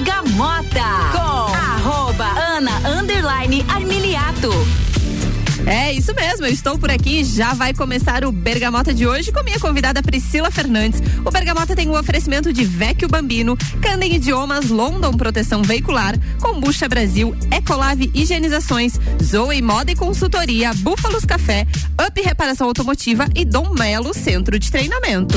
Bergamota com arroba Ana Underline Armiliato. É isso mesmo, eu estou por aqui. Já vai começar o Bergamota de hoje com minha convidada Priscila Fernandes. O Bergamota tem o um oferecimento de Vecchio Bambino, Candem Idiomas, London Proteção Veicular, Combucha Brasil, Ecolave Higienizações, Zoe Moda e Consultoria, Búfalos Café, Up Reparação Automotiva e Dom Melo Centro de Treinamento.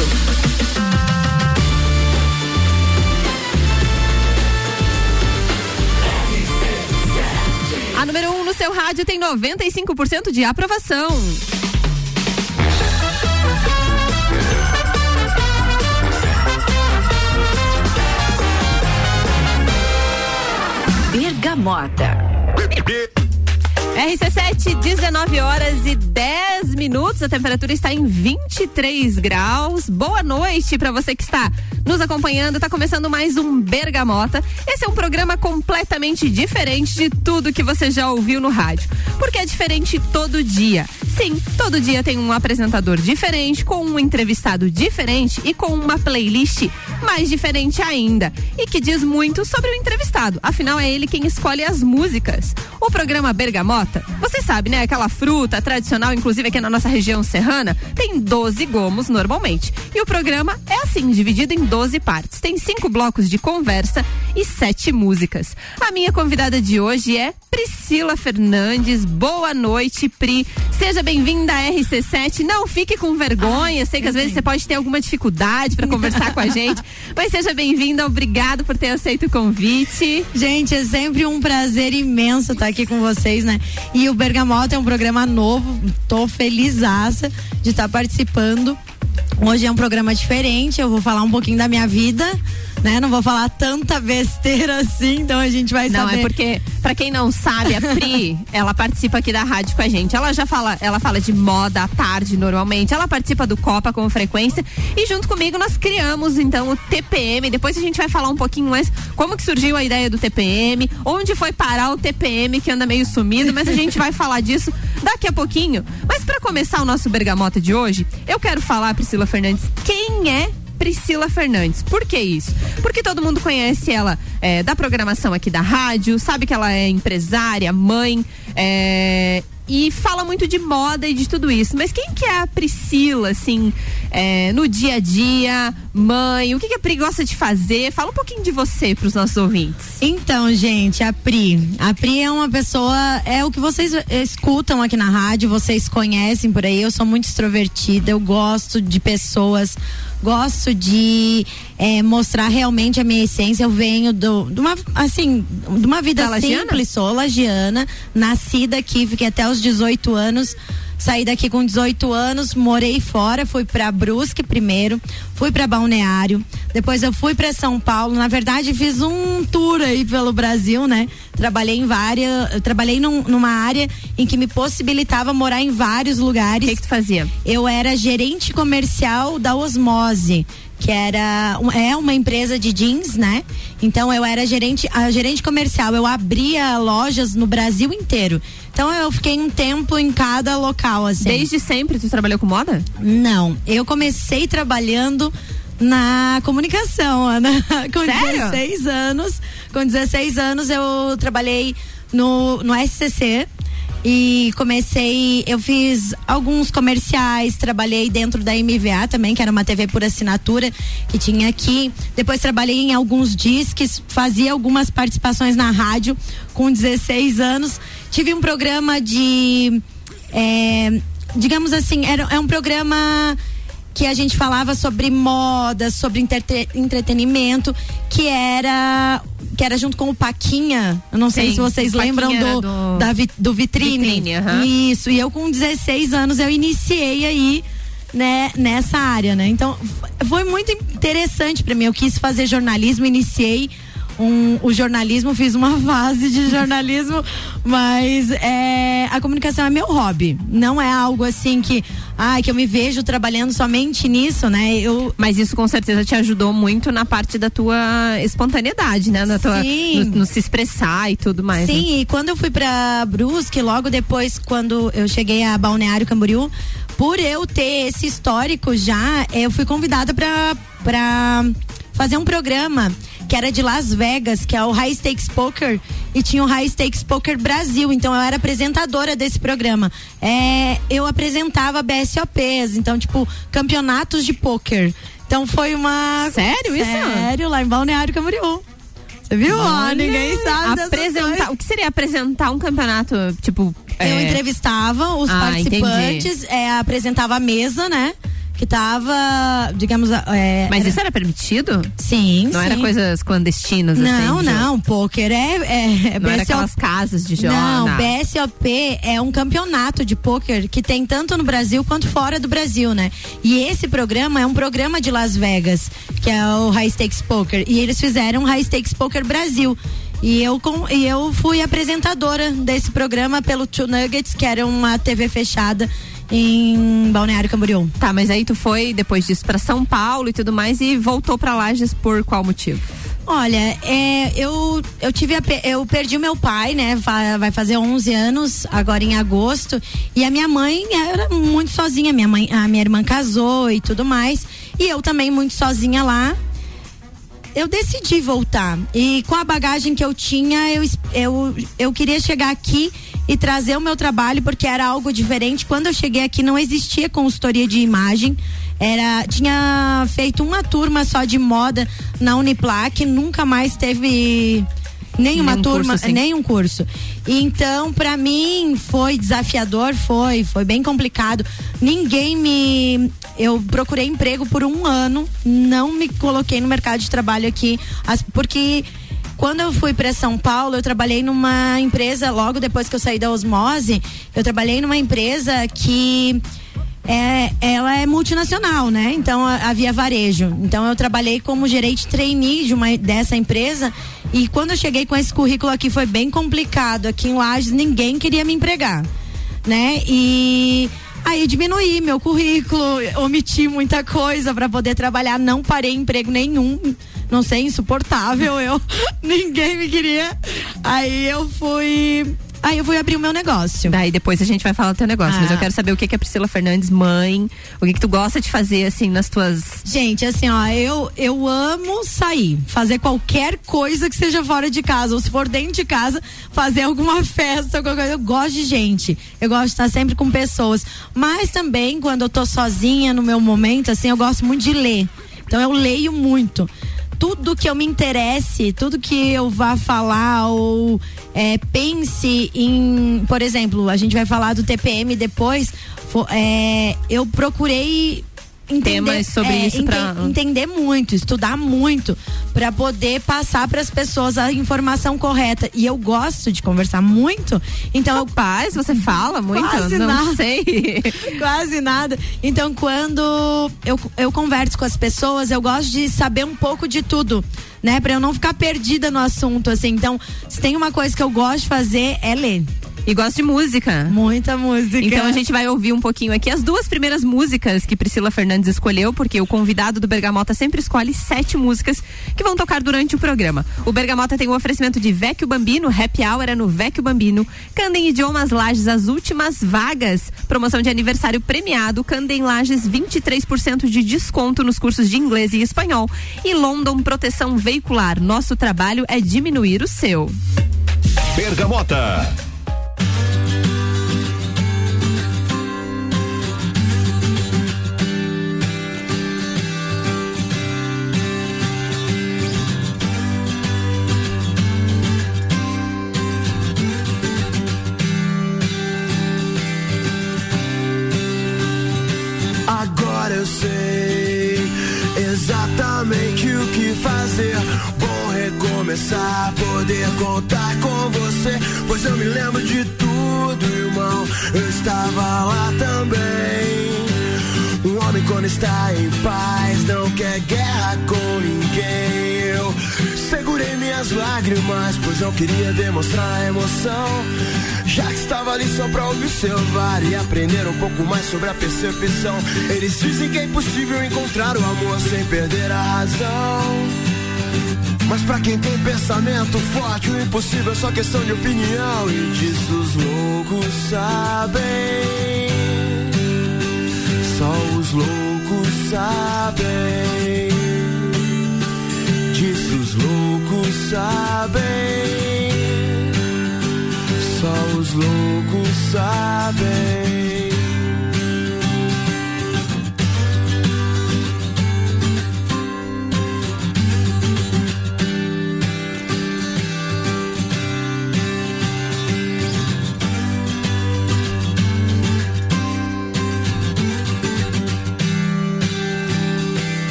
A número 1 no seu rádio tem 95% de aprovação. Bergamota. RC7, 19 horas e 10 minutos. A temperatura está em 23 graus. Boa noite para você que está nos acompanhando. Está começando mais um Bergamota. Esse é um programa completamente diferente de tudo que você já ouviu no rádio. Porque é diferente todo dia. Sim, todo dia tem um apresentador diferente, com um entrevistado diferente e com uma playlist mais diferente ainda. E que diz muito sobre o entrevistado. Afinal, é ele quem escolhe as músicas. O programa Bergamota, você sabe, né? Aquela fruta tradicional, inclusive aqui na nossa região serrana, tem 12 gomos normalmente. E o programa é assim, dividido em 12 partes. Tem cinco blocos de conversa e sete músicas. A minha convidada de hoje é Priscila Fernandes. Boa noite, Pri. Seja bem-vinda à RC7. Não fique com vergonha. Sei que às vezes você pode ter alguma dificuldade para conversar com a gente, mas seja bem-vinda. Obrigado por ter aceito o convite. Gente, é sempre um prazer imenso estar aqui com vocês, né? E o Bergamota é um programa novo. Tô felizaça de estar participando. Hoje é um programa diferente, eu vou falar um pouquinho da minha vida, né? Não vou falar tanta besteira assim, então a gente vai não, saber. Não, é porque, para quem não sabe, a Pri, ela participa aqui da rádio com a gente. Ela já fala, ela fala de moda à tarde normalmente, ela participa do Copa com frequência e junto comigo nós criamos então o TPM. Depois a gente vai falar um pouquinho mais como que surgiu a ideia do TPM, onde foi parar o TPM que anda meio sumido, mas a gente vai falar disso daqui a pouquinho. Mas para começar o nosso bergamota de hoje, eu quero falar, Priscila Fernandes, quem é Priscila Fernandes. Por que isso? Porque todo mundo conhece ela é, da programação aqui da rádio, sabe que ela é empresária, mãe, é, e fala muito de moda e de tudo isso. Mas quem que é a Priscila, assim, é, no dia a dia, mãe? O que, que a Pri gosta de fazer? Fala um pouquinho de você para os nossos ouvintes. Então, gente, a Pri. A Pri é uma pessoa, é o que vocês escutam aqui na rádio, vocês conhecem por aí. Eu sou muito extrovertida, eu gosto de pessoas gosto de é, mostrar realmente a minha essência. Eu venho do, de uma, assim, de uma vida da simples, sou lagiana, nascida aqui, fiquei até os 18 anos. Saí daqui com 18 anos, morei fora, fui para Brusque primeiro, fui para Balneário, depois eu fui para São Paulo. Na verdade, fiz um tour aí pelo Brasil, né? Trabalhei em várias, trabalhei num, numa área em que me possibilitava morar em vários lugares. O que, que tu fazia? Eu era gerente comercial da Osmose que era é uma empresa de jeans, né? Então eu era gerente, a gerente comercial, eu abria lojas no Brasil inteiro. Então eu fiquei um tempo em cada local assim. Desde sempre tu trabalhou com moda? Não, eu comecei trabalhando na comunicação, Ana. Com Sério? 16 anos. Com 16 anos eu trabalhei no, no SCC, e comecei, eu fiz alguns comerciais, trabalhei dentro da MVA também, que era uma TV por assinatura que tinha aqui. Depois trabalhei em alguns disques, fazia algumas participações na rádio com 16 anos. Tive um programa de. É, digamos assim, era, é um programa que a gente falava sobre moda, sobre entrete- entretenimento, que era que era junto com o Paquinha. Eu não sei Sim, se vocês lembram do, do- da vi- do vitrine. Vitrine, aham. Isso. E eu com 16 anos eu iniciei aí né, nessa área, né? Então, foi muito interessante para mim. Eu quis fazer jornalismo, iniciei um, o jornalismo, fiz uma fase de jornalismo, mas é, a comunicação é meu hobby. Não é algo assim que, ai, que eu me vejo trabalhando somente nisso, né? Eu Mas isso com certeza te ajudou muito na parte da tua espontaneidade, né? Na tua, Sim. no, no se expressar e tudo mais. né? Sim, e quando eu fui pra Brusque, logo depois, quando eu cheguei a Balneário Camboriú, por eu ter esse histórico já, eu fui convidada pra, pra fazer um programa que era de Las Vegas, que é o High Stakes Poker, e tinha o High Stakes Poker Brasil. Então eu era apresentadora desse programa. É, eu apresentava BSOPs, então, tipo, campeonatos de poker. Então foi uma. Sério isso? Sério, lá em Balneário Camboriú. Você viu? Ó, ninguém sabe. Apresentar. O que seria apresentar um campeonato? Tipo. Eu é... entrevistava os Ah, participantes, é, apresentava a mesa, né? Que tava, digamos, é, Mas era- isso era permitido? sim, Não sim. era coisas clandestinas assim? Não, de jogo? não, pôquer é, é, Não era BSOP. aquelas casas de jogos. Não, BSOP é um campeonato de pôquer que tem tanto no Brasil quanto fora do Brasil, né? E esse programa é um programa de Las Vegas, que é o High Stakes Poker. E eles fizeram o High Stakes Poker Brasil. E eu, com, e eu fui apresentadora desse programa pelo Two Nuggets, que era uma TV fechada em Balneário Camboriú. Tá, mas aí tu foi depois disso pra São Paulo e tudo mais e voltou pra Lages por qual motivo? Olha, é, eu, eu tive a eu perdi o meu pai, né? Fa- Vai fazer 11 anos agora em agosto e a minha mãe era muito sozinha. Minha mãe, a minha irmã casou e tudo mais e eu também muito sozinha lá. Eu decidi voltar e com a bagagem que eu tinha, eu, eu, eu queria chegar aqui e trazer o meu trabalho porque era algo diferente. Quando eu cheguei aqui não existia consultoria de imagem. Era, tinha feito uma turma só de moda na Uniplac, nunca mais teve nenhuma Nenhum turma, curso, assim. nenhum curso. Então, para mim foi desafiador, foi, foi bem complicado. Ninguém me eu procurei emprego por um ano, não me coloquei no mercado de trabalho aqui, porque quando eu fui para São Paulo, eu trabalhei numa empresa, logo depois que eu saí da Osmose, eu trabalhei numa empresa que é, ela é multinacional, né? Então havia varejo. Então eu trabalhei como gerente trainee de uma, dessa empresa e quando eu cheguei com esse currículo aqui foi bem complicado. Aqui em Lages ninguém queria me empregar, né? E aí diminuí meu currículo, omiti muita coisa para poder trabalhar, não parei emprego nenhum. Não sei, insuportável eu. ninguém me queria. Aí eu fui, aí eu fui abrir o meu negócio. Daí depois a gente vai falar do teu negócio, mas Ah. eu quero saber o que que a Priscila Fernandes, mãe, o que que tu gosta de fazer assim nas tuas Gente, assim, ó, eu, eu amo sair, fazer qualquer coisa que seja fora de casa, ou se for dentro de casa, fazer alguma festa, alguma coisa. Eu gosto de gente, eu gosto de estar sempre com pessoas. Mas também, quando eu tô sozinha no meu momento, assim, eu gosto muito de ler. Então eu leio muito. Tudo que eu me interesse, tudo que eu vá falar ou é, pense em, por exemplo, a gente vai falar do TPM depois. fo- é, eu procurei entender, Temas sobre é, isso ente- pra- entender muito, estudar muito para poder passar para as pessoas a informação correta. E eu gosto de conversar muito, então eu pais, você fala muito? Quase não nada. sei. Quase nada. Então, quando eu, eu converso com as pessoas, eu gosto de saber um pouco de tudo, né? Pra eu não ficar perdida no assunto, assim. Então, se tem uma coisa que eu gosto de fazer, é ler. E gosto de música. Muita música. Então a gente vai ouvir um pouquinho aqui as duas primeiras músicas que Priscila Fernandes escolheu, porque o convidado do Bergamota sempre escolhe sete músicas que vão tocar durante o programa. O Bergamota tem o oferecimento de Vecchio Bambino, Happy Hour é no Vecchio Bambino, Candem Idiomas Lages, as últimas vagas, promoção de aniversário premiado, Candem Lages 23% de desconto nos cursos de inglês e espanhol e London Proteção Veicular. Nosso trabalho é diminuir o seu. Bergamota. Recomeçar, poder contar com você. Pois eu me lembro de tudo, irmão. Eu estava lá também. Um homem quando está em paz não quer guerra com ninguém. Eu segurei minhas lágrimas, pois não queria demonstrar emoção. Já que estava ali só pra observar e aprender um pouco mais sobre a percepção. Eles dizem que é impossível encontrar o amor sem perder a razão. Mas pra quem tem pensamento forte, o impossível é só questão de opinião. E disso os loucos sabem. Só os loucos sabem. Disso os loucos sabem. Só os loucos sabem.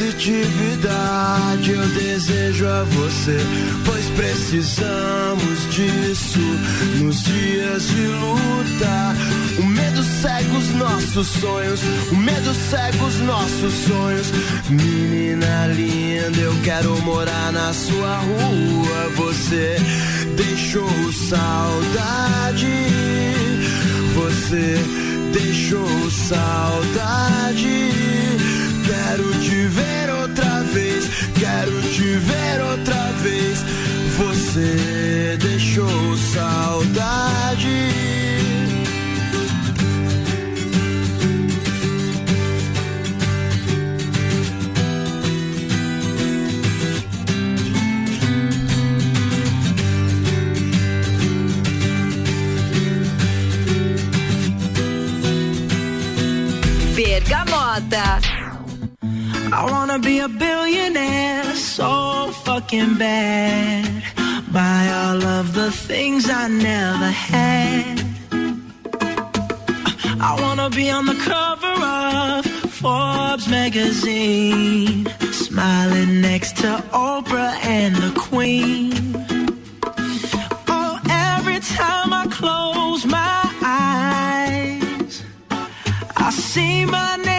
Positividade eu desejo a você, pois precisamos disso nos dias de luta. O medo cega os nossos sonhos, o medo cega os nossos sonhos. Menina linda, eu quero morar na sua rua. Você deixou saudade, você deixou saudade Quero te ver outra vez, quero te ver outra vez. Você deixou saudade. Bergamota. I wanna be a billionaire so fucking bad. Buy all of the things I never had. I wanna be on the cover of Forbes magazine, smiling next to Oprah and the Queen. Oh, every time I close my eyes, I see my name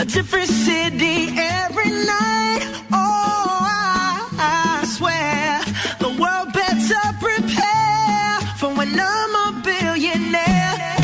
a different city every night. Oh, I, I swear the world better prepare for when I'm a billionaire.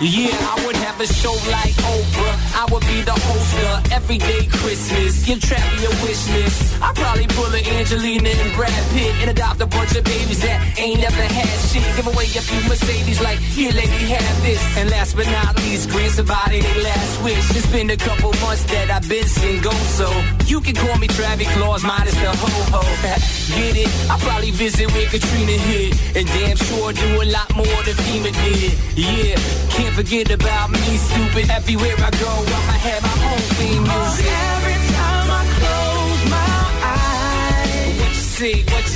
Yeah, I would have a show like Oprah. I would be the host of Everyday Christmas. Give Travis a wish list. I'd probably pull a Angelina and Brad Pitt and adopt a bunch of babies that ain't never had shit. Give away a few Mercedes like, here, lady, have this. And last but not least, grant somebody their last wish. It's been a couple months that I've been single, so you can call me Travis Claus, minus the ho-ho. Get it? I'll probably visit where Katrina hit. And damn sure do a lot more than FEMA did. Yeah, can't forget about me, stupid. Everywhere I go, I'ma every time I close my eyes, What you see, what you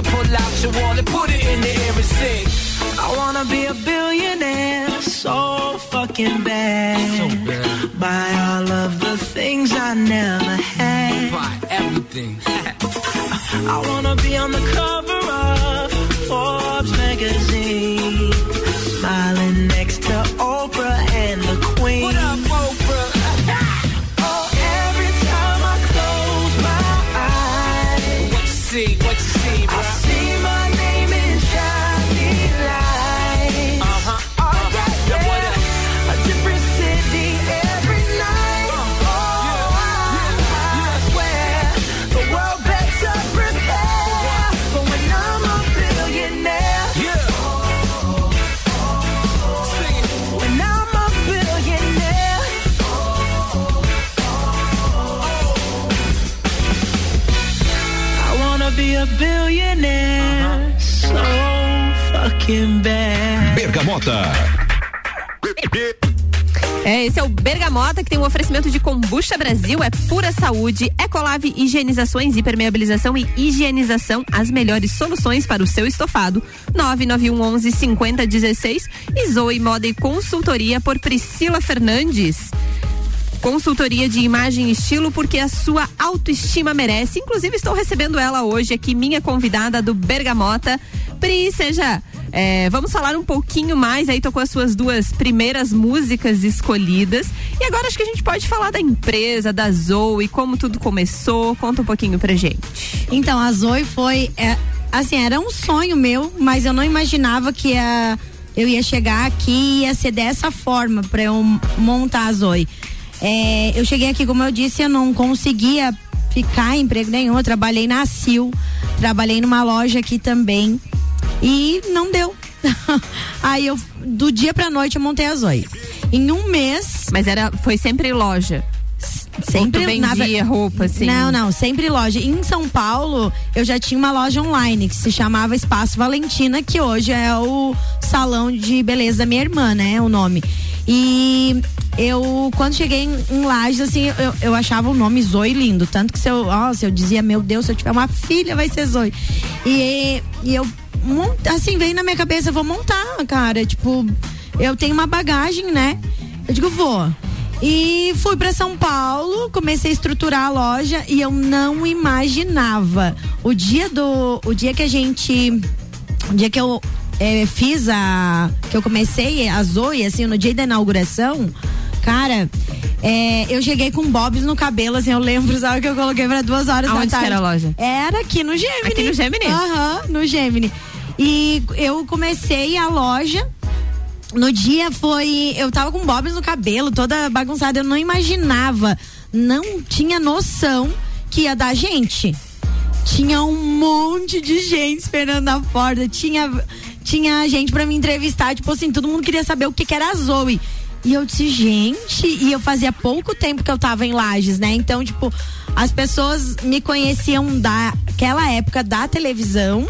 pull out your wallet, put it in the air and sing. I wanna be a billionaire so fucking bad. So bad. Buy all of the things I never had. Buy everything. I wanna be on the cover of Forbes magazine, smiling next Bergamota. É, esse é o Bergamota, que tem um oferecimento de Combucha Brasil, é pura saúde, Ecolave Higienizações, Impermeabilização e Higienização, as melhores soluções para o seu estofado. 991 11 5016 e Zoe Moda e Consultoria por Priscila Fernandes. Consultoria de imagem e estilo, porque a sua autoestima merece. Inclusive, estou recebendo ela hoje aqui, minha convidada do Bergamota. Pri, seja. É, vamos falar um pouquinho mais aí, tocou as suas duas primeiras músicas escolhidas. E agora acho que a gente pode falar da empresa, da Zoe, como tudo começou. Conta um pouquinho pra gente. Então, a Zoe foi. é, assim, era um sonho meu, mas eu não imaginava que ia, eu ia chegar aqui e ia ser dessa forma pra eu montar a Zoe. É, eu cheguei aqui, como eu disse, eu não conseguia ficar em emprego nenhum. Eu trabalhei na Sil, trabalhei numa loja aqui também. E não deu. Aí eu, do dia pra noite, eu montei a Zoe. Em um mês, Mas era, foi sempre loja. sempre na vendia ver- roupa, assim? Não, não, sempre loja. Em São Paulo, eu já tinha uma loja online que se chamava Espaço Valentina, que hoje é o salão de beleza da minha irmã, né? O nome. E eu, quando cheguei em, em Lages, assim, eu, eu achava o nome Zoe lindo. Tanto que se eu, nossa, eu dizia, meu Deus, se eu tiver uma filha, vai ser Zoe. E, e eu, assim, veio na minha cabeça, eu vou montar, cara. Tipo, eu tenho uma bagagem, né? Eu digo, vou. E fui para São Paulo, comecei a estruturar a loja e eu não imaginava. O dia do. O dia que a gente. O dia que eu eh, fiz a. Que eu comecei a Zoe, assim, no dia da inauguração, cara. eh, eu cheguei com bobs no cabelo, assim, eu lembro, sabe que eu coloquei para duas horas Aonde da tarde. era a loja? Era aqui no Gemini. Aqui no Gemini? Aham, no Gemini. E eu comecei a loja. No dia foi. Eu tava com bobs no cabelo, toda bagunçada. Eu não imaginava, não tinha noção que ia dar gente. Tinha um monte de gente esperando na porta. Tinha, tinha gente pra me entrevistar. Tipo assim, todo mundo queria saber o que, que era a Zoe. E eu disse, gente, e eu fazia pouco tempo que eu tava em Lages, né? Então, tipo, as pessoas me conheciam daquela época da televisão.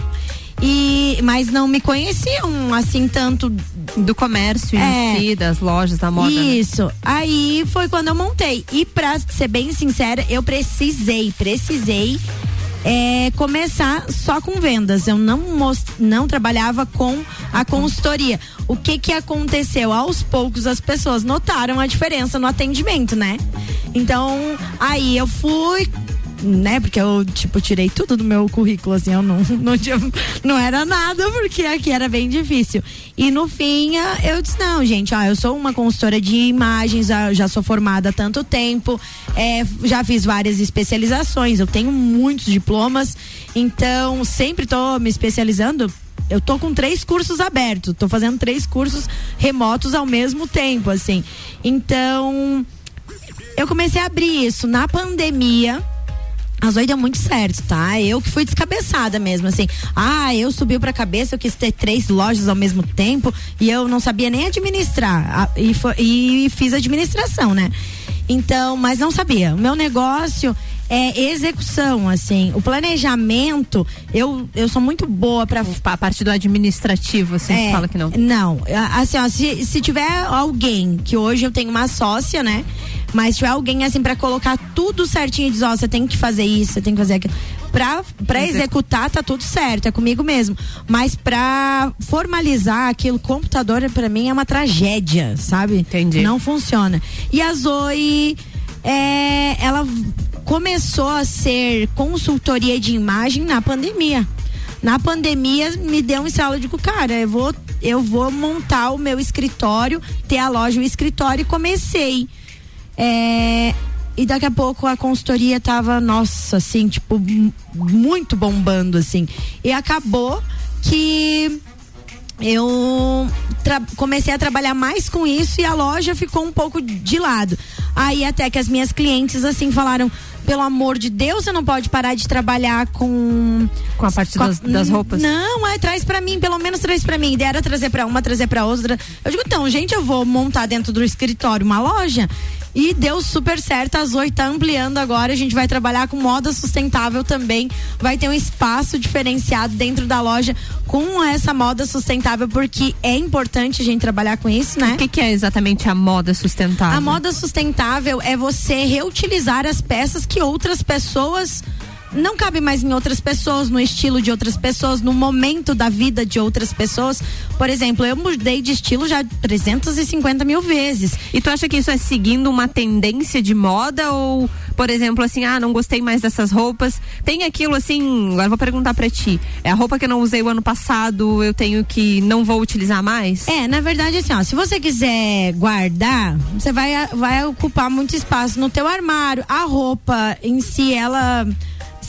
E, mas não me conheciam assim tanto Do comércio É. em si, das lojas, da moda. né? isso. Aí foi quando eu montei. E pra ser bem sincera, eu precisei, precisei é, começar só com vendas. Eu não, mos- não trabalhava com a consultoria. O que que aconteceu? Aos poucos as pessoas notaram a diferença no atendimento, né? Então, aí eu fui né? Porque eu, tipo, tirei tudo do meu currículo, assim, eu não, não, tinha, não era nada, porque aqui era bem difícil. E no fim, ah, eu disse, não, gente, ó, eu sou uma consultora de imagens, já, já sou formada há tanto tempo, é, já fiz várias especializações, eu tenho muitos diplomas, então sempre tô me especializando eu tô com três cursos abertos, tô fazendo três cursos remotos ao mesmo tempo, assim. Então, eu comecei a abrir isso na pandemia. A Zoe deu muito certo, tá? Eu que fui descabeçada mesmo, assim. Ah, eu subiu pra cabeça, eu quis ter três lojas ao mesmo tempo e eu não sabia nem administrar. Ah, E, fo- e fiz administração, né? Então, mas não sabia. O meu negócio é execução, assim. O planejamento, eu, eu sou muito boa pra A parte do administrativo, assim, é, fala que não. Não, assim, ó, se, se tiver alguém, que hoje eu tenho uma sócia, né? Mas tiver alguém assim pra colocar tudo certinho e diz, ó, você tem que fazer isso, você tem que fazer aquilo. Pra, pra Execu- executar, tá tudo certo, é comigo mesmo. Mas pra formalizar aquilo, computador pra mim é uma tragédia, sabe? Entendi. Não funciona. E a Zoe, é, ela começou a ser consultoria de imagem na pandemia. Na pandemia me deu um eu digo, cara, eu vou, eu vou montar o meu escritório, ter a loja, o escritório e comecei. É, e daqui a pouco a consultoria tava, nossa, assim, tipo, muito bombando, assim. E acabou que eu comecei a trabalhar mais com isso e a loja ficou um pouco de lado. Aí até que as minhas clientes assim falaram, pelo amor de Deus, você não pode parar de trabalhar com Com a parte das, das roupas. Não, é traz pra mim, pelo menos traz pra mim. A ideia era trazer pra uma, trazer pra outra. Eu digo, então, gente, eu vou montar dentro do escritório uma loja E deu super certo, a Zoe tá ampliando agora, a gente vai trabalhar com moda sustentável também, vai ter um espaço diferenciado dentro da loja com essa moda sustentável, porque é importante a gente trabalhar com isso, né? O que, que é exatamente a moda sustentável? A moda sustentável é você reutilizar as peças que outras pessoas não cabe mais em outras pessoas, no estilo de outras pessoas, no momento da vida de outras pessoas. Por exemplo, eu mudei de estilo já 350 mil vezes. E tu acha que isso é seguindo uma tendência de moda ou, por exemplo, assim, ah, não gostei mais dessas roupas? Tem aquilo assim, agora eu vou perguntar pra ti. É a roupa que eu não usei o ano passado, eu tenho que não vou utilizar mais? É, na verdade, assim, ó, se você quiser guardar, você vai, vai ocupar muito espaço no teu armário. A roupa em si, ela.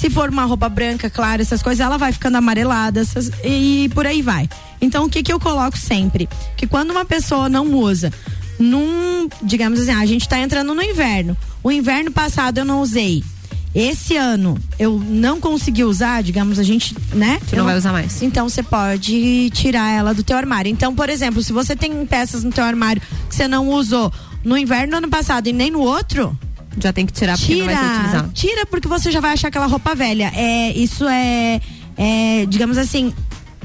Se for uma roupa branca, clara, essas coisas, ela vai ficando amarelada essas- e por aí vai. Então, o que que eu coloco sempre? Que quando uma pessoa não usa, num, digamos assim, a gente tá entrando no inverno. O inverno passado eu não usei. Esse ano eu não consegui usar, digamos, a gente, né? Tu não Eu vai usar mais. então você pode tirar ela do teu armário. Então, por exemplo, se você tem peças no teu armário que você não usou no inverno do ano passado e nem no outro, Já tem que tirar porque não vai ser tira, utilizado. tira porque você já vai achar aquela roupa velha. É, isso é, é, digamos assim,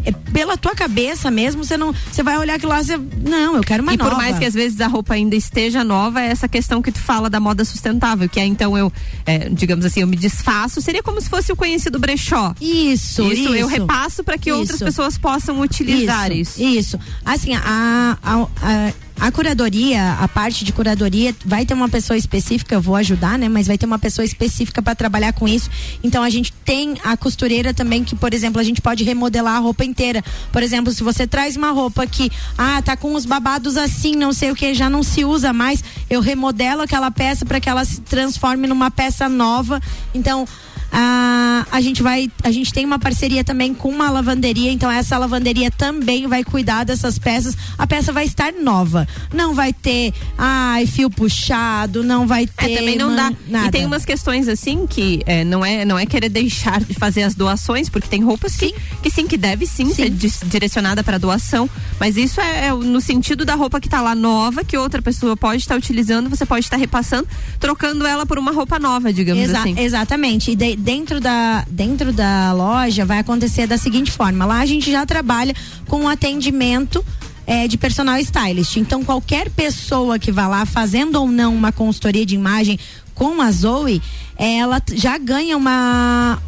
é pela tua cabeça mesmo, você não, você vai olhar aquilo lá, você, não, eu quero uma e nova. por mais que às vezes a roupa ainda esteja nova, é essa questão que tu fala da moda sustentável, que é então eu, é, digamos assim, eu me desfaço, seria como se fosse o conhecido brechó. Isso, isso, eu repasso para que outras Isso. pessoas possam utilizar isso. Isso. Assim, a, a, a, a curadoria, a parte de curadoria, vai ter uma pessoa específica, eu vou ajudar, né? Mas vai ter uma pessoa específica para trabalhar com isso. Então a gente tem a costureira também que, por exemplo, a gente pode remodelar a roupa inteira. Por exemplo, se você traz uma roupa que, ah, tá com os babados assim, não sei o que, já não se usa mais, eu remodelo aquela peça para que ela se transforme numa peça nova. Então, a, a gente vai, a gente tem uma parceria também com uma lavanderia, então essa lavanderia também vai cuidar dessas peças. A peça vai estar nova, não vai ter, ai, fio puxado, não vai ter. É, também não dá. Nada. E tem umas questões assim que é, não, é, não é querer deixar de fazer as doações, porque tem roupas que, que sim, que deve sim, ser dis- direcionada para doação. Mas isso é, é no sentido da roupa que tá lá nova, que outra pessoa pode estar utilizando, você pode estar repassando, trocando ela por uma roupa nova, digamos Exa- assim. Exatamente. E de- dentro, da, dentro da loja vai acontecer da seguinte forma: lá a gente já trabalha com um atendimento. eh, de personal stylist. Então, qualquer pessoa que vá lá fazendo ou não uma consultoria de imagem com a Zoe, ela já ganha uma,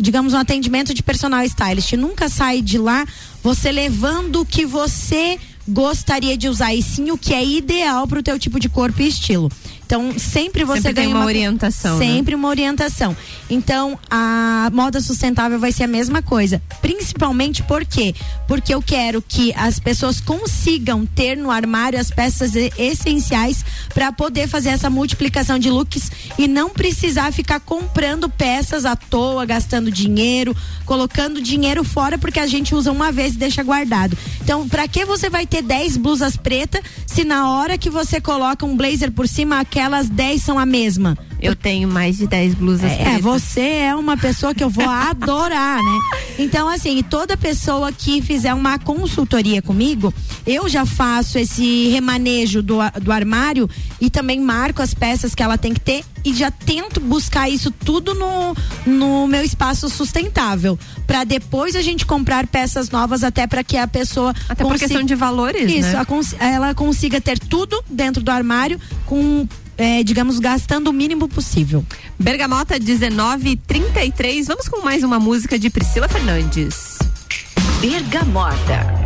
digamos, um atendimento de personal stylist. Nunca sai de lá você levando o que você gostaria de usar e sim o que é ideal para o teu tipo de corpo e estilo. Então, sempre você Sempre tem ganha uma orientação, né? Sempre uma orientação. Então, a moda sustentável vai ser a mesma coisa. Principalmente por quê? Porque eu quero que as pessoas consigam ter no armário as peças essenciais para poder fazer essa multiplicação de looks e não precisar ficar comprando peças à toa, gastando dinheiro, colocando dinheiro fora porque a gente usa uma vez e deixa guardado. Então, para que você vai ter 10 blusas pretas se na hora que você coloca um blazer por cima, aquelas 10 são a mesma? Eu tenho mais de 10 blusas É, pretas. você é uma pessoa que eu vou adorar, né? Então, assim, toda pessoa que fizer uma consultoria comigo, eu já faço esse remanejo do, do armário e também marco as peças que ela tem que ter e já tento buscar isso tudo no, no meu espaço sustentável. para depois a gente comprar peças novas, até para que a pessoa. Até por questão de valores, Isso, né? a cons- ela consiga ter tudo dentro do armário com. É, digamos, gastando o mínimo possível. Bergamota 1933. Vamos com mais uma música de Priscila Fernandes. Bergamota.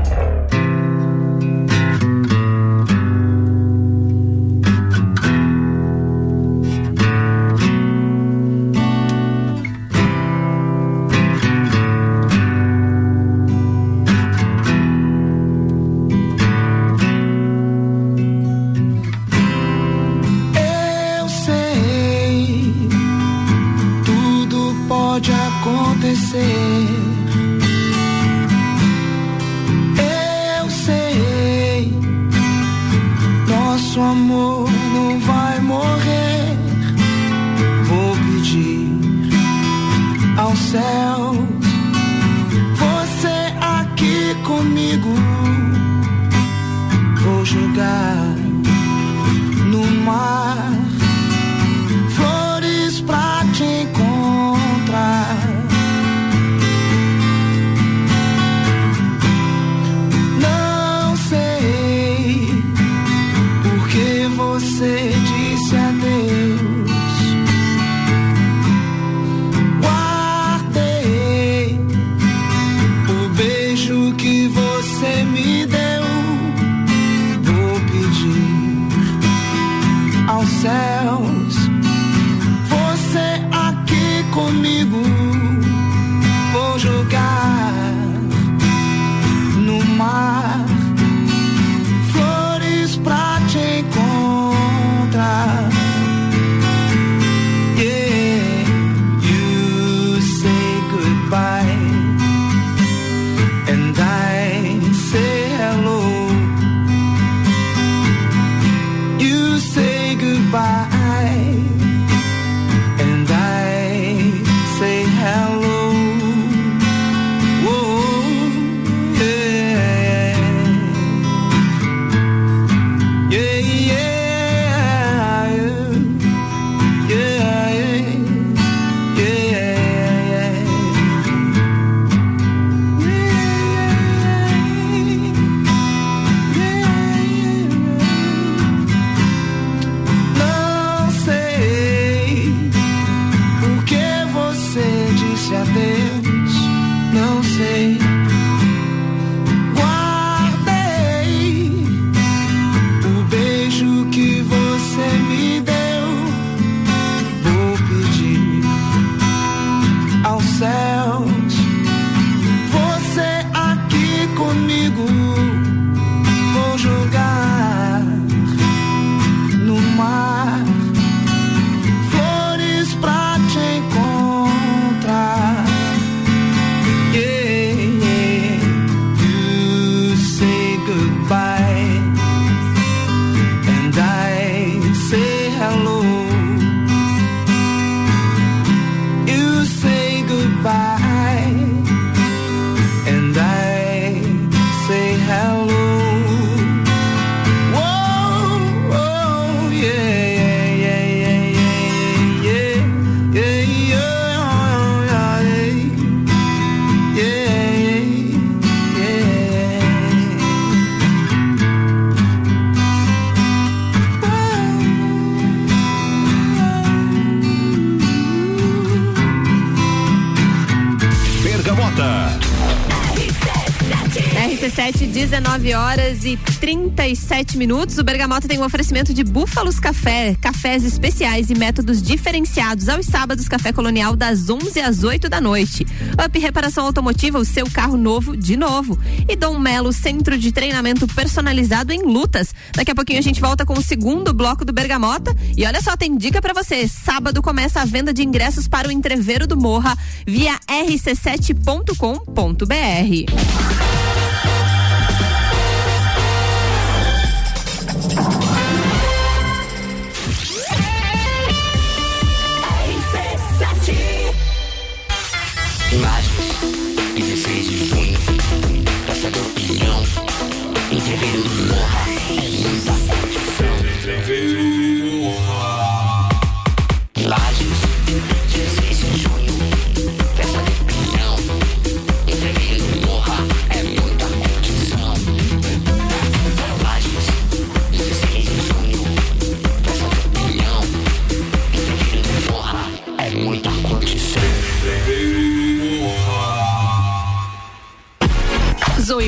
19 horas e 37 minutos. O Bergamota tem um oferecimento de Búfalos Café, cafés especiais e métodos diferenciados aos sábados, café colonial das 11 às 8 da noite. Up Reparação Automotiva, o seu carro novo de novo. E Dom Melo, centro de treinamento personalizado em lutas. Daqui a pouquinho a gente volta com o segundo bloco do Bergamota. E olha só, tem dica para você. Sábado começa a venda de ingressos para o Entreveiro do Morra via rc7.com.br.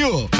Brasil.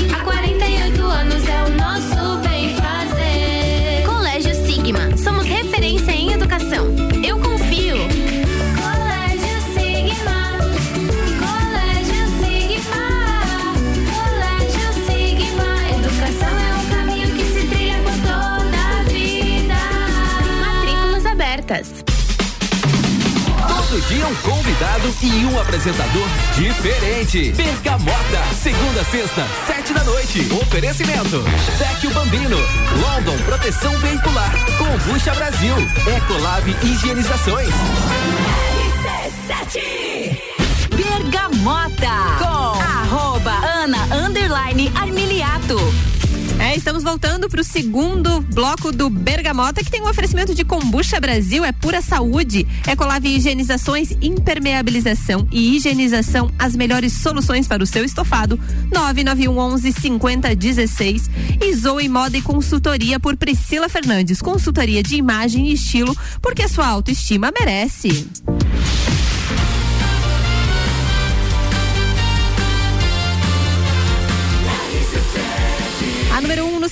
e convidado e um apresentador diferente. Bergamota, segunda sexta, sete da noite. Oferecimento: Vecchio Bambino, London Proteção Veicular, Combucha Brasil, Ecolave Higienizações. Bergamota com arroba Ana Underline Armiliato. É, estamos voltando para o segundo bloco do Bergamota, que tem um oferecimento de Combucha Brasil, é pura saúde. Ecolave Higienizações, impermeabilização e higienização, as melhores soluções para o seu estofado. 991 11 5016. E Zoe Moda e Consultoria por Priscila Fernandes. Consultoria de imagem e estilo, porque a sua autoestima merece.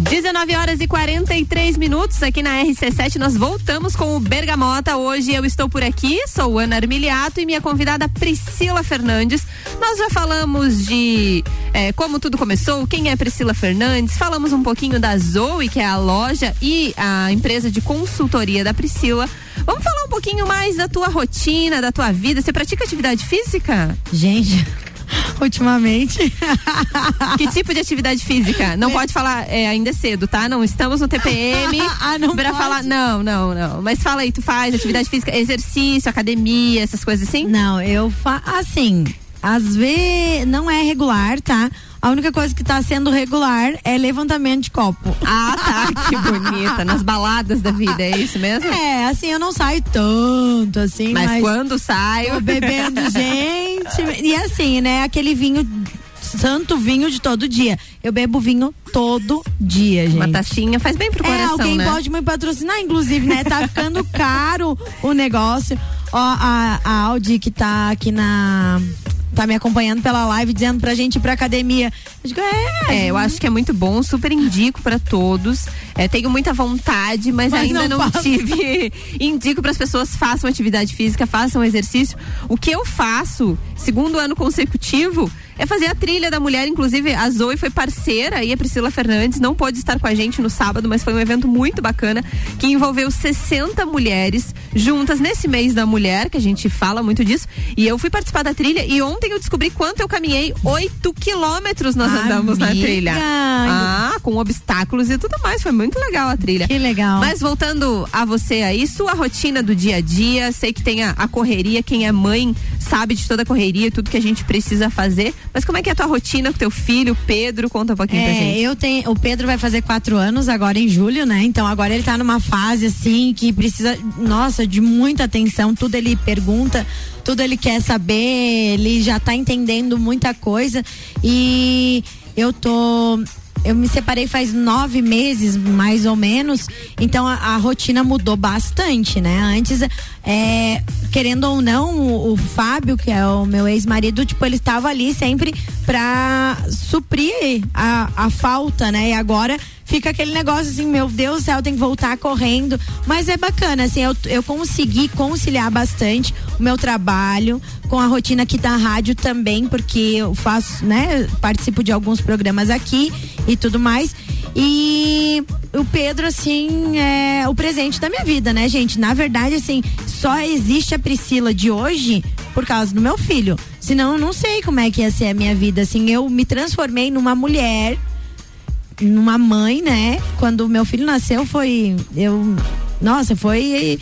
19 horas e 43 minutos aqui na RC7. Nós voltamos com o Bergamota. Hoje eu estou por aqui, sou Ana Armiliato e minha convidada Priscila Fernandes. Nós já falamos de eh, como tudo começou, quem é Priscila Fernandes, falamos um pouquinho da Zoe, que é a loja e a empresa de consultoria da Priscila. Vamos falar um pouquinho mais da tua rotina, da tua vida. Você pratica atividade física? Gente, ultimamente. Que tipo de atividade física? Não pode falar, é, ainda é cedo, tá? Não estamos no TPM Ah, não pra pode? falar. Não, não, não. Mas fala aí, tu faz atividade física, exercício, academia, essas coisas assim? Não, eu faço assim, às vezes não é regular, tá? A única coisa que tá sendo regular é levantamento de copo. Ah, tá. Que bonita. Nas baladas da vida, é isso mesmo? É, assim, eu não saio tanto, assim, Mas, mas, quando saio. bebendo gente. E assim, né, aquele vinho santo vinho de todo dia. Eu bebo vinho todo dia, gente. Uma tacinha faz bem pro É, coração, alguém né? pode me patrocinar, inclusive, né? Tá ficando caro o negócio. Ó, a, a Audi que tá aqui na. Tá me acompanhando pela live dizendo pra gente ir pra academia. Eu digo, é, É, eu acho que é muito bom, super indico pra todos. É, tenho muita vontade, mas, Mas ainda não não, tive. indico para as pessoas façam atividade física, façam exercício. O que eu faço, segundo ano consecutivo, é fazer a trilha da mulher. Inclusive, a Zoe foi parceira e a Priscila Fernandes não pôde estar com a gente no sábado, mas foi um evento muito bacana que envolveu 60 mulheres juntas nesse mês da mulher, que a gente fala muito disso. E eu fui participar da trilha e ontem eu descobri quanto eu caminhei. 8 quilômetros nós andamos na Amiga. trilha. Ah, com obstáculos e tudo mais. Foi muito legal a trilha. Que legal. Mas voltando a você aí, sua rotina do dia a dia, sei que tem a, a correria, quem é mãe sabe de toda a correria tudo que a gente precisa fazer. Mas como é que é a tua rotina com teu filho, Pedro? Conta um pouquinho pra É, gente. eu tenho. O Pedro vai fazer quatro anos agora em julho, né? Então agora ele tá numa fase assim que precisa, nossa, de muita atenção. Tudo ele pergunta, tudo ele quer saber, ele já tá entendendo muita coisa. E eu tô. Eu me separei faz nove meses, mais ou menos. Então a, a rotina mudou bastante, né? Antes, é, querendo ou não, o, o Fábio, que é o meu ex-marido, tipo, ele estava ali sempre pra suprir a, a falta, né? E agora fica aquele negócio assim, meu Deus do céu, tem que voltar correndo. Mas é bacana, assim, eu, eu consegui conciliar bastante o meu trabalho com a rotina aqui da rádio também, porque eu faço, né, participo de alguns programas aqui e tudo mais. E o Pedro, assim, é o presente da minha vida, né, gente? Na verdade, assim, só existe a Priscila de hoje por causa do meu filho. Senão, eu não sei como é que ia ser a minha vida. Assim, eu me transformei numa mulher numa mãe, né? Quando meu filho nasceu foi eu, nossa, foi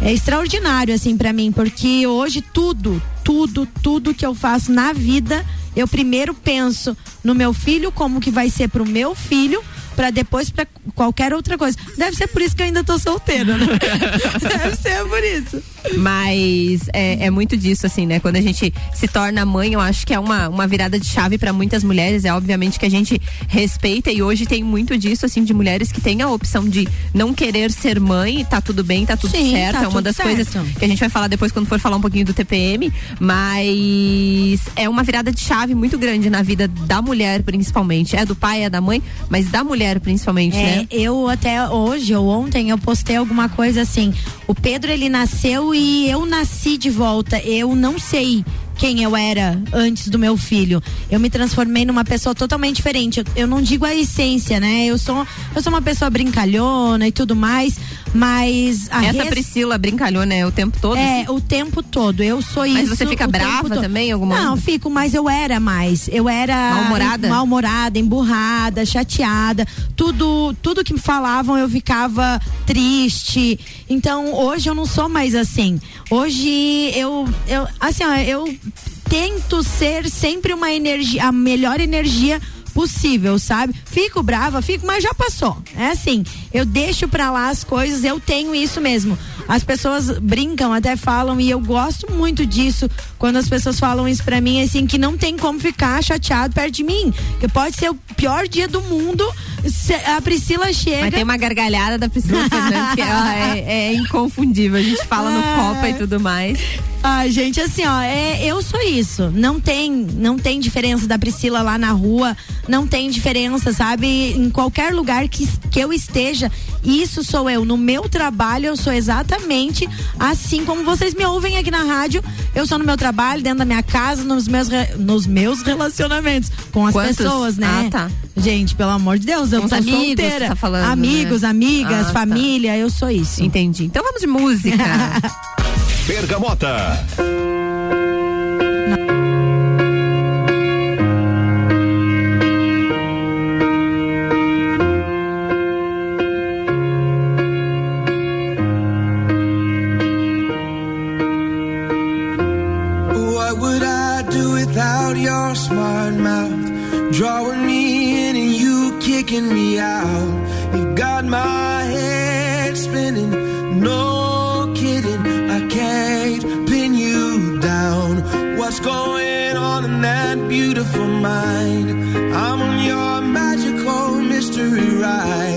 é extraordinário assim para mim, porque hoje tudo, tudo, tudo que eu faço na vida, eu primeiro penso no meu filho como que vai ser pro meu filho para depois para qualquer outra coisa. Deve ser por isso que eu ainda tô solteira, né? Deve ser por isso. Mas é, é muito disso, assim, né? Quando a gente se torna mãe, eu acho que é uma, uma virada de chave para muitas mulheres. É obviamente que a gente respeita e hoje tem muito disso, assim, de mulheres que têm a opção de não querer ser mãe, tá tudo bem, tá tudo Sim, certo. tá é uma das certo. coisas que a gente vai falar depois quando for falar um pouquinho do TPM. Mas é uma virada de chave muito grande na vida da mulher, principalmente. É do pai, é da mãe, mas da mulher, principalmente, É, né? eu até hoje ou ontem eu postei alguma coisa assim. O Pedro ele nasceu e eu nasci de volta. Eu não sei quem eu era antes do meu filho. Eu me transformei numa pessoa totalmente diferente. Eu, eu não digo a essência, né? Eu sou eu sou uma pessoa brincalhona e tudo mais, mas a Essa res- Priscila brincalhou, né? O tempo todo. é, o tempo todo. Eu sou isso. Mas você fica brava também em algum Não, fico, mas eu era mais. Eu era Mal-humorada? mal-humorada, emburrada, chateada. Tudo, tudo que me falavam eu ficava triste. Então, hoje eu não sou mais assim. Hoje eu eu assim, ó, eu tento ser sempre uma energia, a melhor energia possível, sabe? Fico brava, fico, mas já passou. É assim, eu deixo pra lá as coisas, eu tenho isso mesmo. As pessoas brincam, até falam e eu gosto muito disso quando as pessoas falam isso pra mim, assim, que não tem como ficar chateado perto de mim, que pode ser o pior dia do mundo, a Priscila chega Mas tem uma gargalhada da Priscila Fernandes que é, é inconfundível. A gente fala no Ah. Copa e tudo mais. Ai, gente, assim, ó, é, eu sou isso. Não tem, não tem diferença da Priscila lá na rua, não tem diferença, sabe? Em qualquer lugar que, que eu esteja, isso sou eu. No meu trabalho, eu sou exatamente assim como vocês me ouvem aqui na rádio. Eu sou no meu trabalho, dentro da minha casa, nos meus, nos meus relacionamentos com as Quantos? pessoas, né? Ah, tá. Gente, pelo amor de Deus, eu os sou amigos, solteira. tá falando, amigos, né? amigas, Ah, tá. família, eu sou isso. Entendi. Então vamos de música. Bergamota. What would I do without your smart mouth? Drawing kicking me out. You got my head spinning, no kidding. I can't pin you down. What's going on in that beautiful mind. I'm on your magical mystery ride,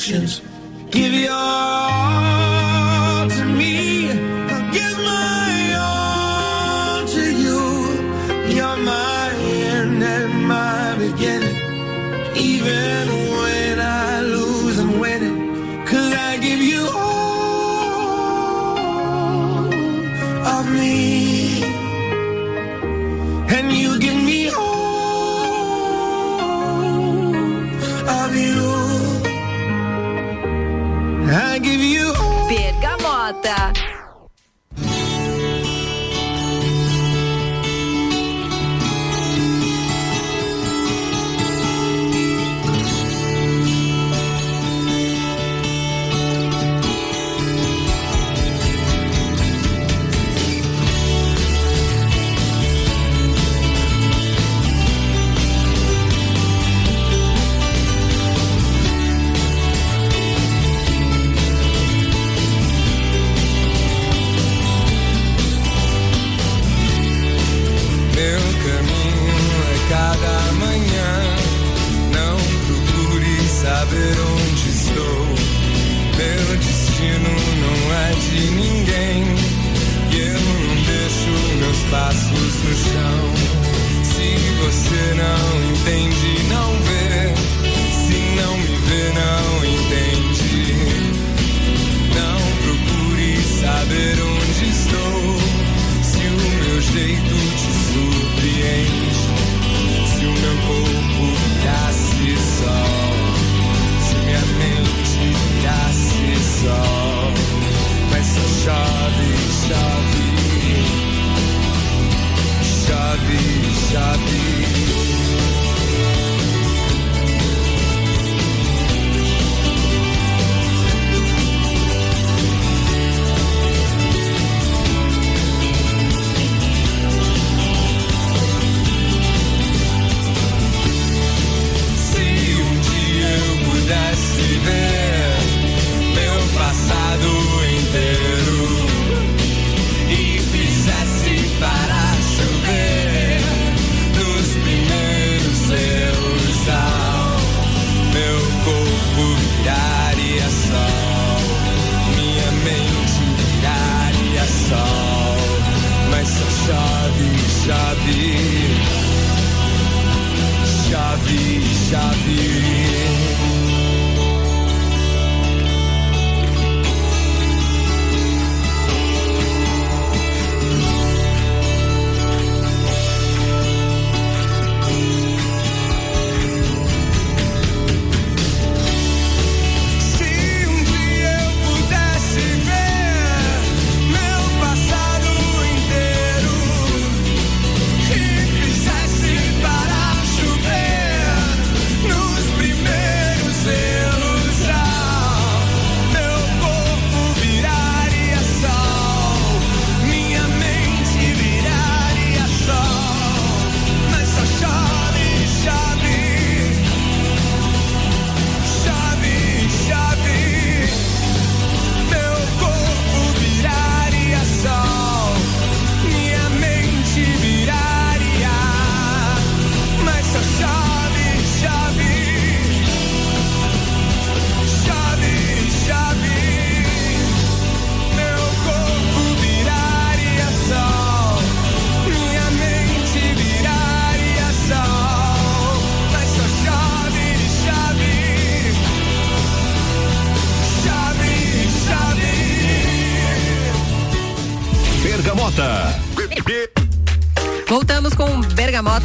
Give your all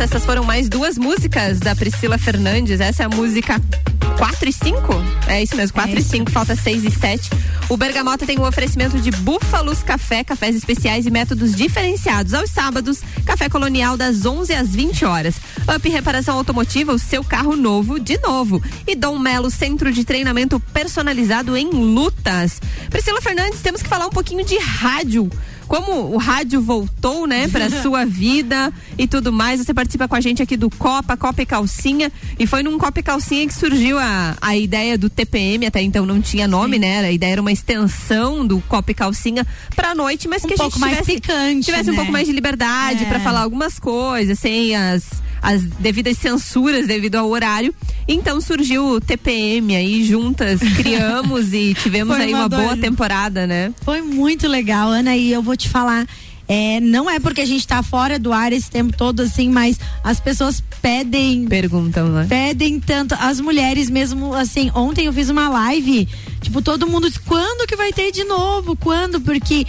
Essas foram mais duas músicas da Priscila Fernandes. Essa é a música 4 e 5? É isso mesmo, 4 e 5, falta 6 e 7. O Bergamota tem um oferecimento de Búfalos Café, cafés especiais e métodos diferenciados. Aos sábados, café colonial das 11 às 20 horas. Up Reparação Automotiva, o seu carro novo de novo. E Dom Melo, centro de treinamento personalizado em lutas. Priscila Fernandes, temos que falar um pouquinho de rádio como o rádio voltou, né, pra sua vida e tudo mais, você participa com a gente aqui do Copa, Copa e Calcinha, e foi num Copa e Calcinha que surgiu a, a ideia do TPM, até então não tinha nome, né, a ideia era uma extensão do Copa e Calcinha pra noite, mas Um que a gente tivesse, picante, tivesse um né? pouco mais de liberdade É. pra falar algumas coisas, sem as as devidas censuras devido ao horário. Então surgiu o TPM aí, juntas criamos e tivemos Foi aí uma uma boa temporada, né? Foi muito legal, Ana, e eu vou te falar. É, não é porque a gente tá fora do ar esse tempo todo assim, mas as pessoas pedem. Perguntam, né? Pedem tanto. As mulheres mesmo, assim, ontem eu fiz uma live, tipo, todo mundo disse, quando que vai ter de novo? Quando? Porque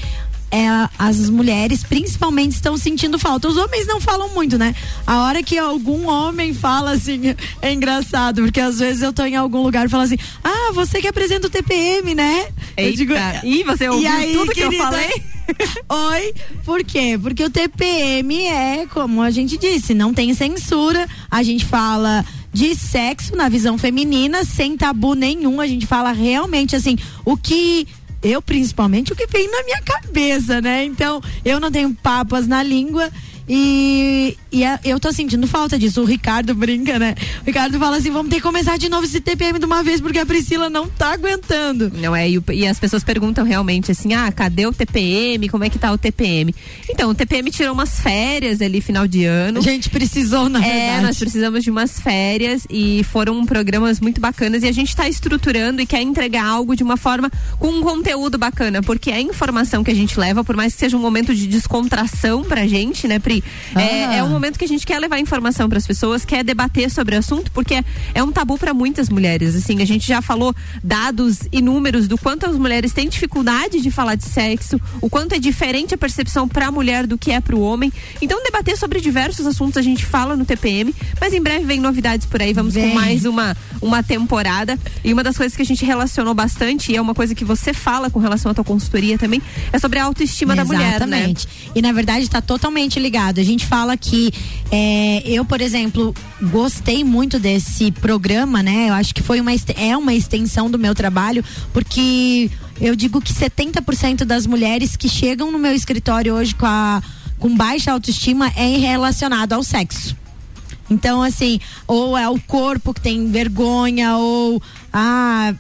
é, as mulheres principalmente estão sentindo falta. Os homens não falam muito, né? A hora que algum homem fala assim, é engraçado, porque às vezes eu tô em algum lugar e falo assim, ah, você que apresenta o TPM, né? Eita. Ih, você ouviu tudo que eu falei? Oi, por quê? Porque o TPM é, como a gente disse, não tem censura, a gente fala de sexo na visão feminina, sem tabu nenhum, a gente fala realmente assim, o que eu principalmente o que vem na minha cabeça, né? Então, eu não tenho papas na língua e, e a- eu tô sentindo falta disso. O Ricardo brinca, né? O Ricardo fala assim: vamos ter que começar de novo esse TPM de uma vez, porque a Priscila não tá aguentando. Não é, e, o- e as pessoas perguntam realmente assim: ah, cadê o TPM? Como é que tá o TPM? Então, o TPM tirou umas férias ali, final de ano. A gente precisou, na É, verdade. nós precisamos de umas férias e foram programas muito bacanas e a gente está estruturando e quer entregar algo de uma forma com um conteúdo bacana, porque a informação que a gente leva, por mais que seja um momento de descontração pra gente, né, Pri? Ah. É, é um momento que a gente quer levar informação para as pessoas, quer debater sobre o assunto, porque é um tabu para muitas mulheres. Assim, a gente já falou dados e números do quanto as mulheres têm dificuldade de falar de sexo, o quanto é diferente a percepção para a mulher do que é para o homem. Então, debater sobre diversos assuntos a gente fala no TPM, mas em breve vem novidades por aí. Vamos Vem. com mais uma, uma temporada. E uma das coisas que a gente relacionou bastante, e é uma coisa que você fala com relação à tua consultoria também, é sobre a autoestima da mulher, né? Exatamente. E na verdade está totalmente ligado. A gente fala que é, eu, por exemplo, gostei muito desse programa, né? Eu acho que foi uma é uma extensão do meu trabalho, porque eu digo que 70% das mulheres que chegam no meu escritório hoje com a com baixa autoestima é relacionado ao sexo. Então, assim, ou é o corpo que tem vergonha, ou ah,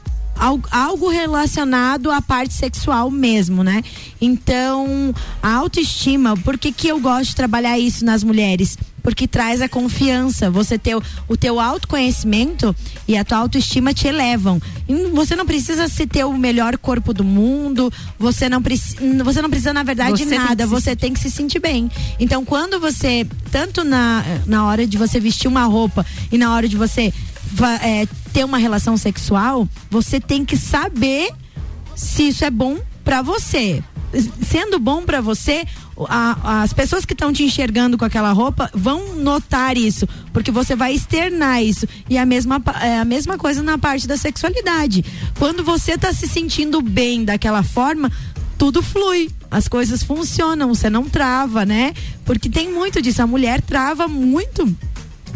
algo relacionado à parte sexual mesmo, né? Então, a autoestima, por que, que eu gosto de trabalhar isso nas mulheres? Porque traz a confiança. Você ter o, o teu autoconhecimento e a tua autoestima te elevam. E você não precisa se ter o melhor corpo do mundo, você não, preci- você não precisa, na verdade, Você tem nada. se Você tem que se sentir bem. Então, quando você, tanto na, na hora de você vestir uma roupa e na hora de você é, ter uma relação sexual, você tem que saber se isso é bom pra você. Sendo bom pra você, a- as pessoas que estão te enxergando com aquela roupa vão notar isso, porque você vai externar isso. E a mesma, é a mesma coisa na parte da sexualidade. Quando você tá se sentindo bem daquela forma, tudo flui, as coisas funcionam, você não trava, né? Porque tem muito disso, a mulher trava muito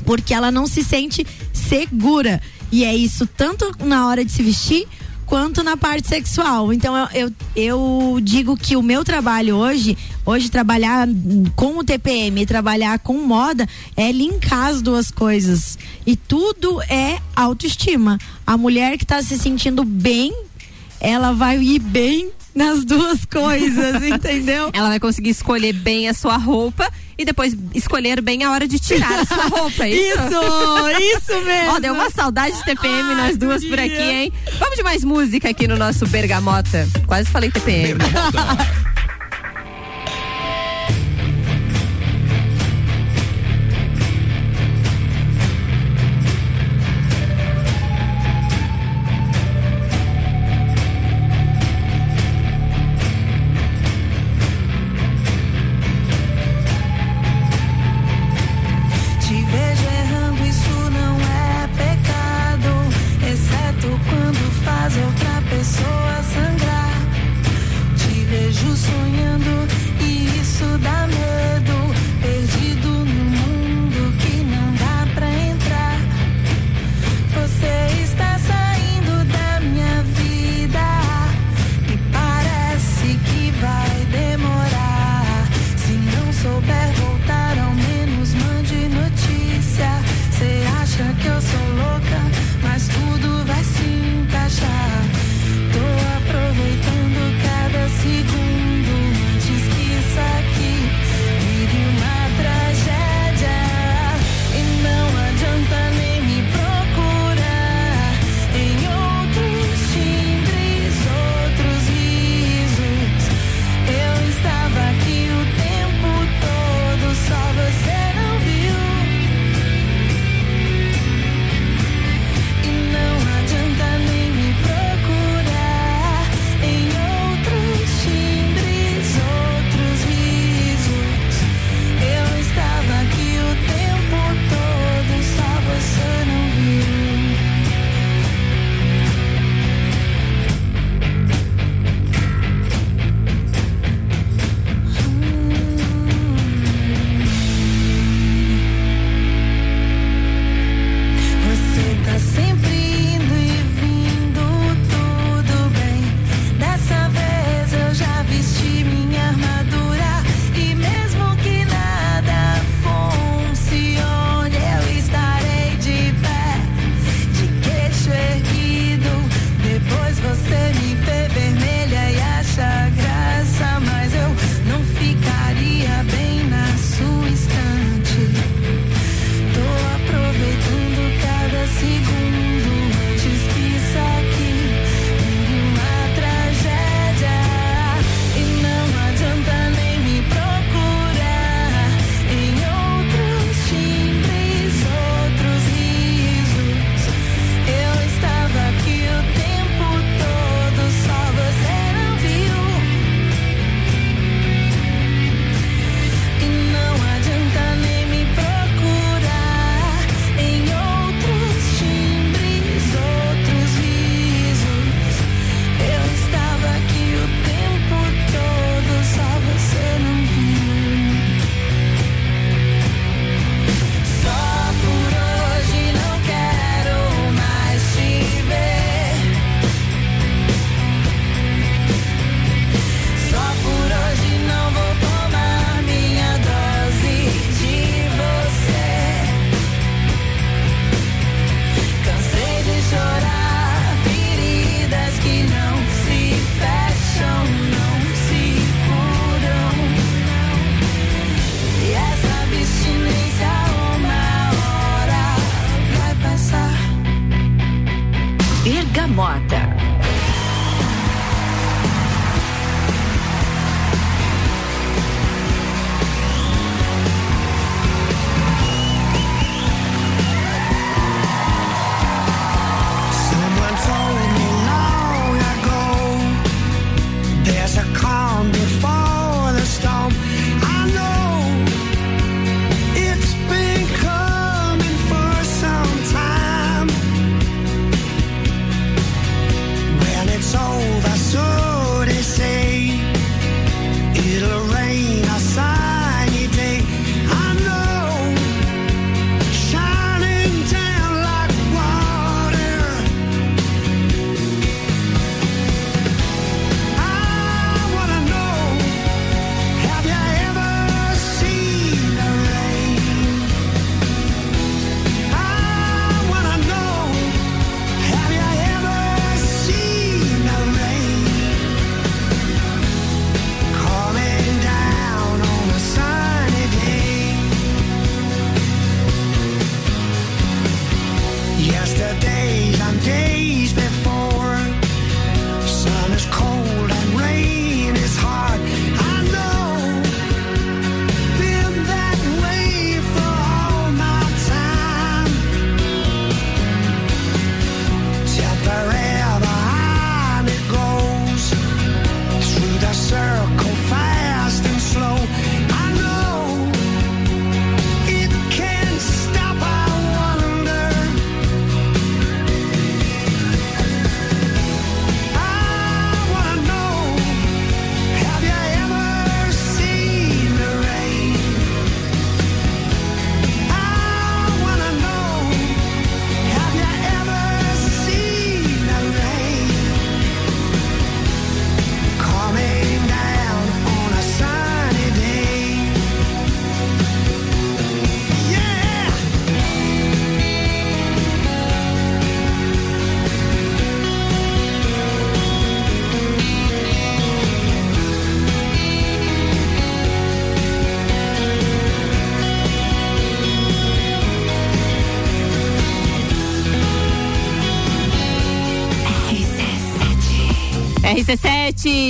porque ela não se sente segura. E é isso tanto na hora de se vestir quanto na parte sexual. Então eu, eu, eu digo que o meu trabalho hoje, hoje trabalhar com o TPM e trabalhar com moda é linkar as duas coisas. E tudo é autoestima. A mulher que está se sentindo bem, ela vai ir bem nas duas coisas, entendeu? Ela vai conseguir escolher bem a sua roupa e depois escolher bem a hora de tirar a sua roupa. é Isso, Isso, isso mesmo. Ó, deu uma saudade de TPM nós duas por aqui, hein? Vamos de mais música aqui no nosso Bergamota. Quase falei TPM. Te Bergamota.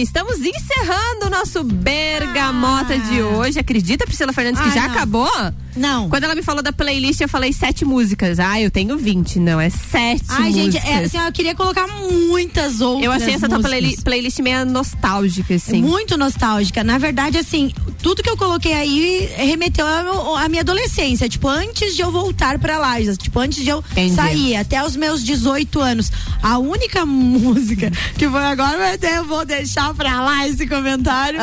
RC7, estamos encerrando o nosso Bergamota de hoje. Acredita, Priscila Fernandes, que Ah, já não. acabou? Não. Quando ela me falou da playlist, eu falei sete músicas. Ah, eu tenho 20. Não, é sete Ai, gente, músicas. é, assim, eu queria colocar muitas outras. eu achei essa tua playli- playlist meio nostálgica, assim. Muito nostálgica. Na verdade, assim, tudo que eu coloquei aí remeteu à minha adolescência. Tipo, antes de eu voltar pra Lages. Tipo, antes de eu Entendi. sair, até os meus 18 anos. A única música que foi agora, eu vou deixar pra lá esse comentário.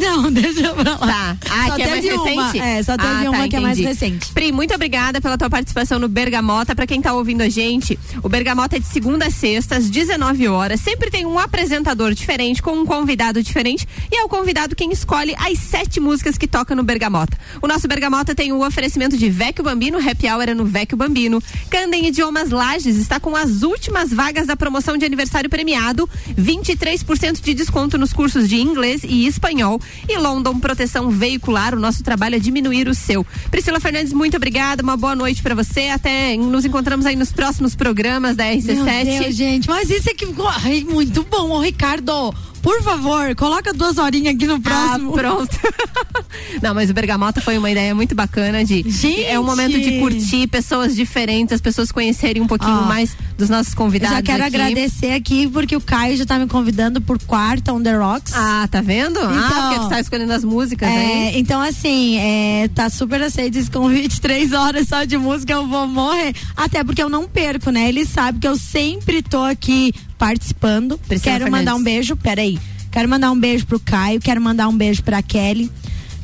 Não, deixa pra lá. Tá. Ah, só que é mais uma. recente? É, só teve Ah, tá, uma que é mais entendi. recente. Pri, muito obrigada pela tua participação no Bergamota. Pra quem tá ouvindo a gente, o Bergamota é de segunda a sexta, às 19 horas. Sempre tem um apresentador diferente, com um convidado diferente. E é o convidado quem escolhe as sete músicas que toca no Bergamota. O nosso Bergamota tem o oferecimento de Vecchio Bambino, Happy Hour é no Vecchio Bambino. Candem Idiomas Lages está com as últimas vagas da promoção de aniversário premiado. 23% de desconto nos cursos de inglês e espanhol. E London Proteção Veicular, o nosso trabalho é diminuir o seu. Priscila Fernandes, muito obrigada. Uma boa noite pra você. Até nos encontramos aí nos próximos programas da RC7. Meu Deus, gente, mas isso é que ai, muito bom, ô Ricardo. Por favor, coloca duas horinhas aqui no próximo. Ah, pronto. Não, mas o Bergamota foi uma ideia muito bacana de. Gente! É um momento de curtir pessoas diferentes, as pessoas conhecerem um pouquinho Ó, mais dos nossos Eu convidados. já quero aqui. agradecer aqui porque o Caio já tá me convidando por quarta on the rocks. Ah, tá vendo? ah, Então, porque tu tá escolhendo as músicas É, aí. então, assim, é, tá super aceito esse convite. Três horas só de música, eu vou morrer. Até porque eu não perco, né? Ele sabe que eu sempre tô aqui participando. Priscila quero Fernandes. mandar um beijo, peraí. Quero mandar um beijo pro Caio, quero mandar um beijo pra Kelly.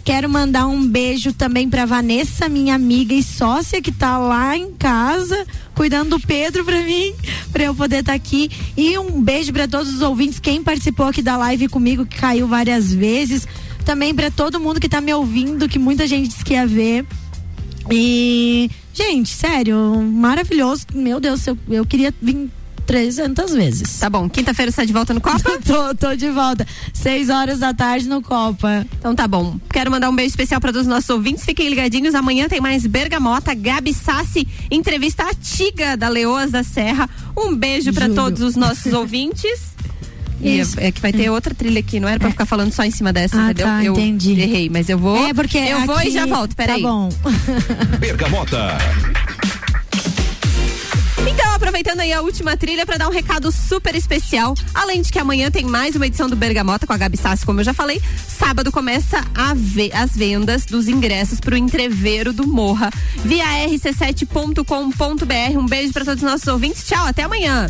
Quero mandar um beijo também pra Vanessa, minha amiga e sócia que tá lá em casa, cuidando do Pedro pra mim, pra eu poder estar aqui. E um beijo pra todos os ouvintes, quem participou aqui da live comigo, que caiu várias vezes. Também pra todo mundo que tá me ouvindo, que muita gente disse que ia ver. E, gente, sério, maravilhoso. Meu Deus, eu, eu queria vir 300 vezes. Tá bom. Quinta-feira você tá de volta no Copa? tô, tô de volta. Seis horas da tarde no Copa. Então tá bom. Quero mandar um beijo especial para todos os nossos ouvintes. Fiquem ligadinhos. Amanhã tem mais Bergamota, Gabi Sassi, entrevista a Tiga da Leoas da Serra. Um beijo para todos os nossos ouvintes. E Isso. é, é que vai ter outra trilha aqui, não era pra ficar falando só em cima dessa, Ah, entendeu? tá, eu entendi. errei, mas eu vou. É, porque eu vou e aqui- já volto, peraí. Tá bom. Bergamota. Então, aproveitando aí a última trilha para dar um recado super especial. Além de que amanhã tem mais uma edição do Bergamota com a Gabi Sassi, como eu já falei. Sábado começa a ve- as vendas dos ingressos para o entreveiro do Morra via rc7.com.br. Um beijo para todos os nossos ouvintes. Tchau, até amanhã.